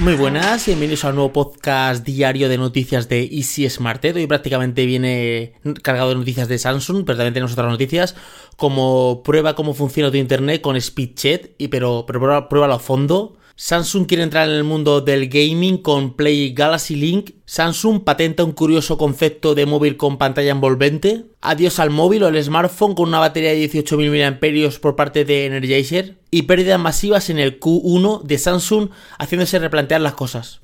Muy buenas, bienvenidos a un nuevo podcast diario de noticias de Easy Smart. Hoy prácticamente viene cargado de noticias de Samsung, pero también tenemos otras noticias como prueba cómo funciona tu internet con SpeedChat, y pero, pero prueba, pruébalo a fondo. Samsung quiere entrar en el mundo del gaming con Play Galaxy Link. Samsung patenta un curioso concepto de móvil con pantalla envolvente. Adiós al móvil o el smartphone con una batería de 18.000 mAh por parte de Energizer. Y pérdidas masivas en el Q1 de Samsung haciéndose replantear las cosas.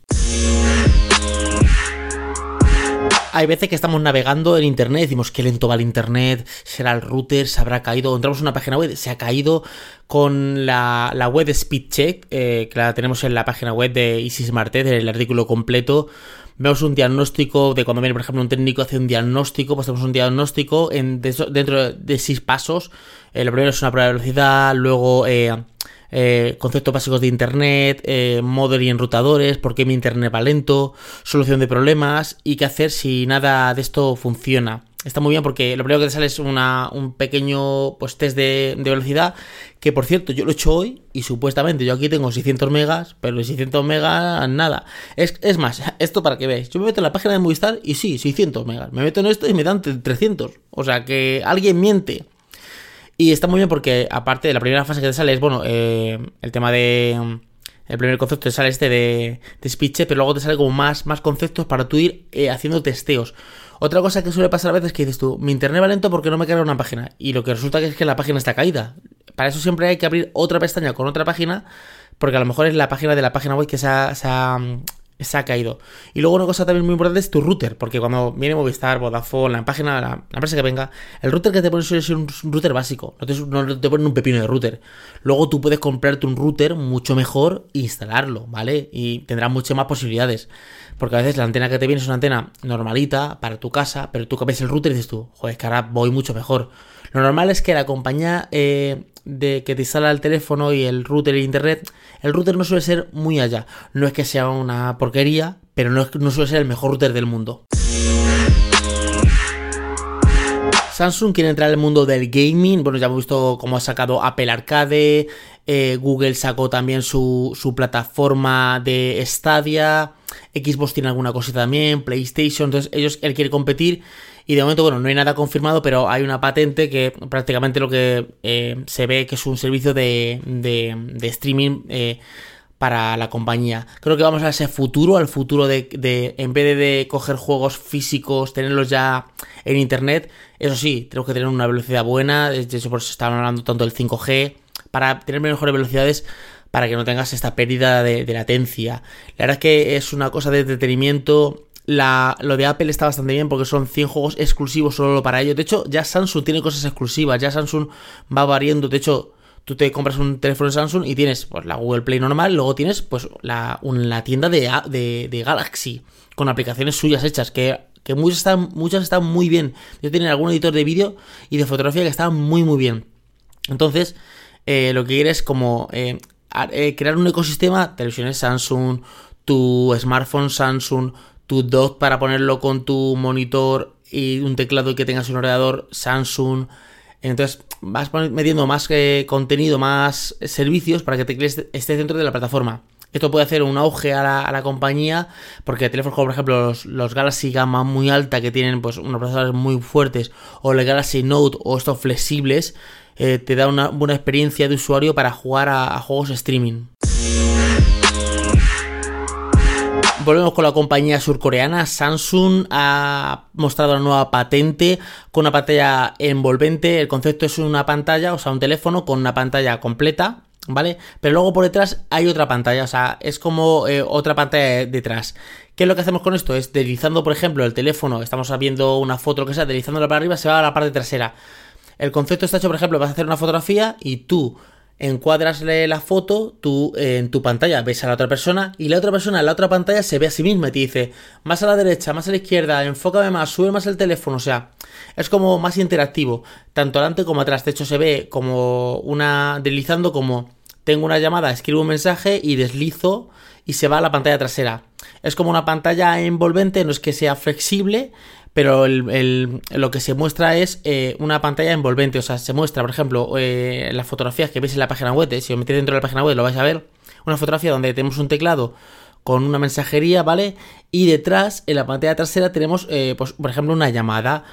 Hay veces que estamos navegando en internet, decimos que lento va el internet, será el router, se habrá caído, entramos en una página web, se ha caído con la, web SpeedCheck, eh, que la tenemos en la página web de Easy Smart, el artículo completo. Vemos un diagnóstico de cuando viene, por ejemplo, un técnico hace un diagnóstico, pues tenemos un diagnóstico en, dentro de seis pasos. Eh, lo primero es una prueba de velocidad, luego eh, eh, conceptos básicos de Internet, eh, model y enrutadores, por qué mi Internet va lento, solución de problemas y qué hacer si nada de esto funciona. Está muy bien porque lo primero que te sale es una, un pequeño pues, test de, velocidad que por cierto yo lo he hecho hoy y supuestamente yo aquí tengo 600 megas, pero 600 megas nada. Es, es más, esto para que veáis, yo me meto en la página de Movistar y sí, 600 megas. Me meto en esto y me dan 300. O sea que alguien miente. Y está muy bien porque, aparte de la primera fase que te sale, es bueno, eh, el tema de. El primer concepto te sale este de, de speech, pero luego te sale como más, más conceptos para tú ir eh, haciendo testeos. Otra cosa que suele pasar a veces es que dices tú, mi internet va lento porque no me carga una página. Y lo que resulta es que la página está caída. Para eso siempre hay que abrir otra pestaña con otra página, porque a lo mejor es la página de la página web que se se ha caído. Y luego una cosa también muy importante es tu router, porque cuando viene Movistar, Vodafone, la página, la, empresa que venga, el router que te ponen suele ser un, router básico, no te, no te, ponen un pepino de router. Luego tú puedes comprarte un router mucho mejor e instalarlo, ¿vale? Y tendrás muchas más posibilidades. Porque a veces la antena que te viene es una antena normalita para tu casa, pero tú ves el router y dices tú, joder, es que ahora voy mucho mejor. Lo normal es que la compañía eh, de que te instala el teléfono y el router y internet, el router no suele ser muy allá. No es que sea una porquería, pero no, no suele ser el mejor router del mundo. Samsung quiere entrar al mundo del gaming. Bueno, ya hemos visto cómo ha sacado Apple Arcade. Eh, Google sacó también su, su, plataforma de Stadia. Xbox tiene alguna cosita también. PlayStation. Entonces, ellos, él quiere competir. Y de momento, bueno, no hay nada confirmado, pero hay una patente que prácticamente lo que eh, se ve que es un servicio de, de, streaming eh, para la compañía. Creo que vamos a ese futuro, al futuro de, de, en vez de, coger juegos físicos, tenerlos ya en internet. Eso sí, tenemos que tener una velocidad buena, de hecho por eso estaban hablando tanto del 5G, para tener mejores velocidades para que no tengas esta pérdida de, latencia. La verdad es que es una cosa de entretenimiento lo de Apple está bastante bien porque son 100 juegos exclusivos solo para ellos. De hecho, ya Samsung tiene cosas exclusivas. Ya Samsung va variando. De hecho, tú te compras un teléfono Samsung y tienes pues, la Google Play normal. Luego tienes pues la, tienda de, de, Galaxy con aplicaciones suyas hechas que, que muchas, están, muchas están muy bien. Yo tienen algún editor de vídeo y de fotografía que están muy, muy bien. Entonces, eh, lo que quieres es como eh, crear un ecosistema, televisiones Samsung, tu smartphone Samsung, tu dock para ponerlo con tu monitor y un teclado que tengas un ordenador Samsung. Entonces vas metiendo más eh, contenido, más servicios para que teclees esté dentro de la plataforma. Esto puede hacer un auge a la, compañía porque teléfonos como por ejemplo los, Galaxy gama muy alta que tienen pues unos procesadores muy fuertes o el Galaxy Note o estos flexibles eh, te da una buena experiencia de usuario para jugar a juegos streaming. Volvemos con la compañía surcoreana. Samsung ha mostrado la nueva patente con una pantalla envolvente. El concepto es una pantalla, o sea, un teléfono con una pantalla completa, ¿vale? Pero luego por detrás hay otra pantalla, o sea, es como eh, otra pantalla detrás. ¿Qué es lo que hacemos con esto? Es deslizando, por ejemplo, el teléfono, estamos viendo una foto, lo que sea, deslizándola para arriba, se va a la parte trasera. El concepto está hecho, por ejemplo, vas a hacer una fotografía y tú encuadrasle la foto, tú en tu pantalla ves a la otra persona y la otra persona en la otra pantalla se ve a sí misma y te dice más a la derecha, más a la izquierda, enfócame más, sube más el teléfono, o sea, es como más interactivo, tanto adelante como atrás. De hecho, se ve como una deslizando como tengo una llamada, escribo un mensaje y deslizo y se va a la pantalla trasera. Es como una pantalla envolvente, no es que sea flexible, pero lo que se muestra es eh, una pantalla envolvente. O sea, se muestra, por ejemplo, eh, las fotografías que veis en la página web. Eh, si os metéis dentro de la página web lo vais a ver. Una fotografía donde tenemos un teclado con una mensajería, ¿vale? Y detrás, en la pantalla trasera, tenemos, pues, por ejemplo, una llamada.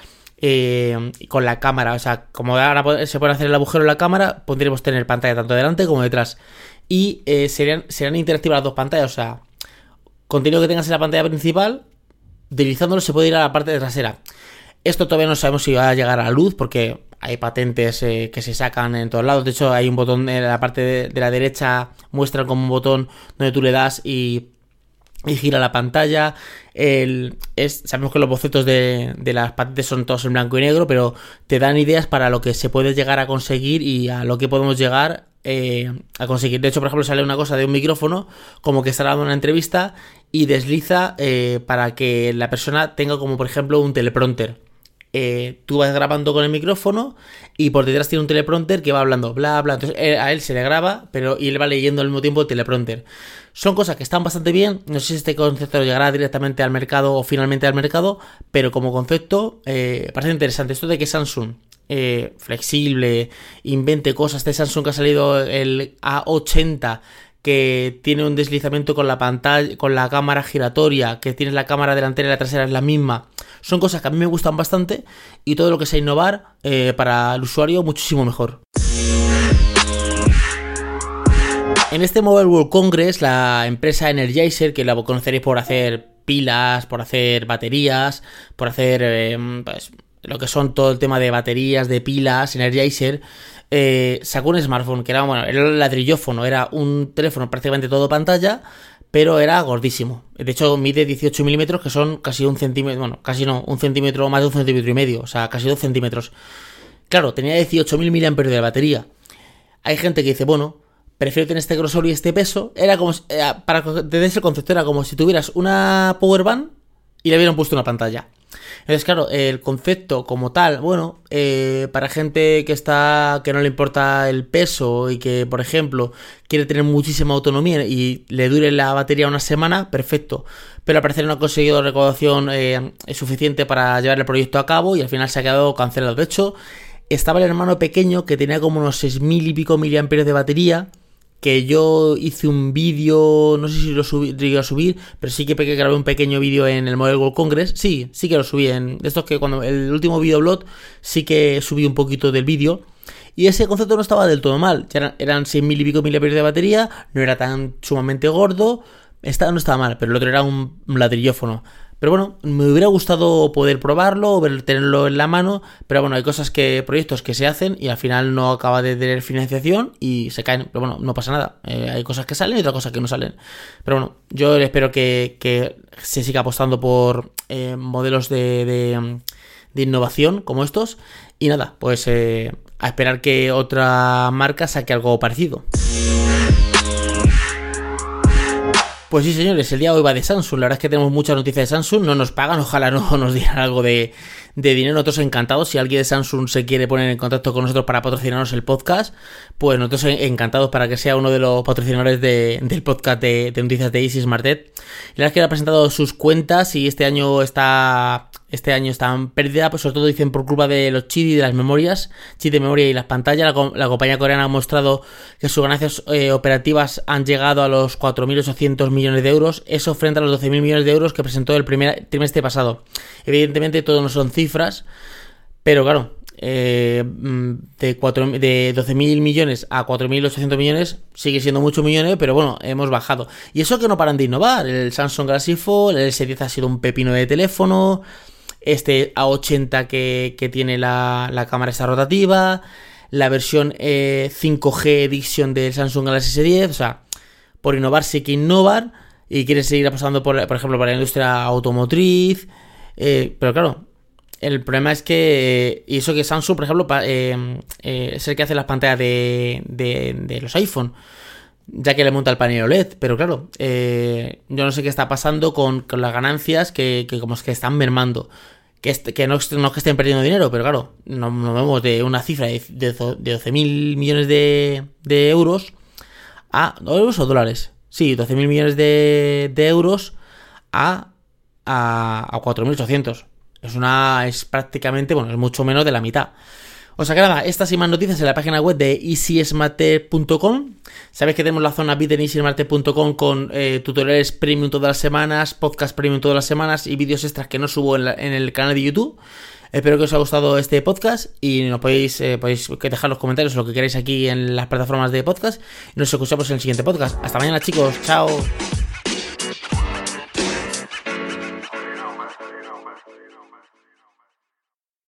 Eh, con la cámara, o sea, como ahora se puede hacer el agujero en la cámara, podríamos tener pantalla tanto delante como detrás. Y eh, serían, serán interactivas las dos pantallas, o sea, contenido que tengas en la pantalla principal, utilizándolo se puede ir a la parte trasera. Esto todavía no sabemos si va a llegar a la luz porque hay patentes eh, que se sacan en todos lados. De hecho, hay un botón en la parte de, la derecha, muestra como un botón donde tú le das y, gira la pantalla. El, es, sabemos que los bocetos de, las patentes son todos en blanco y negro, pero te dan ideas para lo que se puede llegar a conseguir y a lo que podemos llegar eh, a conseguir. De hecho, por ejemplo, sale una cosa de un micrófono, como que está dando una entrevista y desliza eh, para que la persona tenga como, por ejemplo, un teleprompter. Eh, tú vas grabando con el micrófono y por detrás tiene un teleprompter que va hablando bla bla. Entonces eh, a él se le graba, pero y él va leyendo al mismo tiempo el teleprompter. Son cosas que están bastante bien. No sé si este concepto llegará directamente al mercado o finalmente al mercado, pero como concepto eh, parece interesante. Esto de que Samsung flexible, invente cosas. Este Samsung que ha salido el A80 que tiene un deslizamiento con la pantalla, con la cámara giratoria, que tiene la cámara delantera y la trasera es la misma. Son cosas que a mí me gustan bastante y todo lo que sea innovar eh, para el usuario muchísimo mejor. En este Mobile World Congress, la empresa Energizer, que la conoceréis por hacer pilas, por hacer baterías, por hacer eh, pues, lo que son todo el tema de baterías, de pilas, Energizer, eh, sacó un smartphone que era, bueno, era el ladrillófono, era un teléfono prácticamente todo pantalla, pero era gordísimo. De hecho, mide 18 milímetros, que son casi un centímetro, bueno, casi no, un centímetro, más de un centímetro y medio, o sea, casi dos centímetros. Claro, tenía 18.000 miliamperios de batería. Hay gente que dice, bueno, prefiero tener este grosor y este peso. Era como, eh, para que te des el concepto, era como si tuvieras una power band y le hubieran puesto una pantalla. Entonces, claro, el concepto como tal, bueno, eh, para gente que está, que no le importa el peso y que, por ejemplo, quiere tener muchísima autonomía y le dure la batería una semana, perfecto. Pero al parecer no ha conseguido recaudación eh, suficiente para llevar el proyecto a cabo y al final se ha quedado cancelado. De hecho, estaba el hermano pequeño que tenía como unos 6.000 y pico miliamperios de batería que yo hice un vídeo, no sé si lo subí, a subir, pero sí que grabé un pequeño vídeo en el Mobile World Congress. Sí, sí que lo subí en estos que cuando el último videoblog sí que subí un poquito del vídeo. Y ese concepto no estaba del todo mal. Eran, eran 6.000 y pico miliamperes de batería, no era tan sumamente gordo, estaba, no estaba mal, pero el otro era un ladrillófono. Pero bueno, me hubiera gustado poder probarlo, ver, tenerlo en la mano, pero bueno, hay cosas que, proyectos que se hacen y al final no acaba de tener financiación y se caen. Pero bueno, no pasa nada. Eh, hay cosas que salen y otras cosas que no salen. Pero bueno, yo espero que, se siga apostando por eh, modelos de, innovación como estos. Y nada, pues eh, a esperar que otra marca saque algo parecido. Pues sí, señores, el día de hoy va de Samsung. La verdad es que tenemos muchas noticias de Samsung. No nos pagan, ojalá no nos dieran algo de, de dinero. Nosotros encantados. Si alguien de Samsung se quiere poner en contacto con nosotros para patrocinarnos el podcast, pues nosotros encantados para que sea uno de los patrocinadores del podcast de, noticias de Easy Smartet. La verdad es que ha presentado sus cuentas y este año está este año están pérdidas, pues sobre todo dicen por culpa de los chips y de las memorias, chip de memoria y las pantallas. La, compañía coreana ha mostrado que sus ganancias eh, operativas han llegado a los 4.800 millones de euros, eso frente a los 12.000 millones de euros que presentó el primer trimestre pasado. Evidentemente todo no son cifras, pero claro, eh, mm, de, 4, de 12.000 millones a 4.800 millones sigue siendo mucho millones, pero bueno, hemos bajado. Y eso que no paran de innovar. El Samsung Galaxy Fold, el S10 ha sido un pepino de teléfono este A80 que, tiene la, cámara esta rotativa, la versión 5G eh, Edition del Samsung Galaxy S10, o sea, por innovar sí que innovar y quiere seguir apostando por, por ejemplo, para la industria automotriz, eh, pero claro, el problema es que, y eso que Samsung, por ejemplo, eh, es el que hace las pantallas de, los iPhone ya que le monta el panel OLED, pero claro, yo no sé qué está pasando con, las ganancias que, que, como es que están mermando que, no, es que estén perdiendo dinero, pero claro, nos, vemos de una cifra de, de, 12.000 millones de, euros a... ¿Euros o dólares? Sí, 12.000 millones de, euros a, a, a 4.800. Es una... es prácticamente, bueno, es mucho menos de la mitad. O sea que nada, estas y más noticias en la página web de easysmarte.com. Sabéis que tenemos la zona VIP en con eh, tutoriales premium todas las semanas, podcast premium todas las semanas y vídeos extras que no subo en, el canal de YouTube. Espero que os haya gustado este podcast y nos podéis, eh, podéis dejar los comentarios lo que queráis aquí en las plataformas de podcast. Nos escuchamos en el siguiente podcast. Hasta mañana chicos, chao.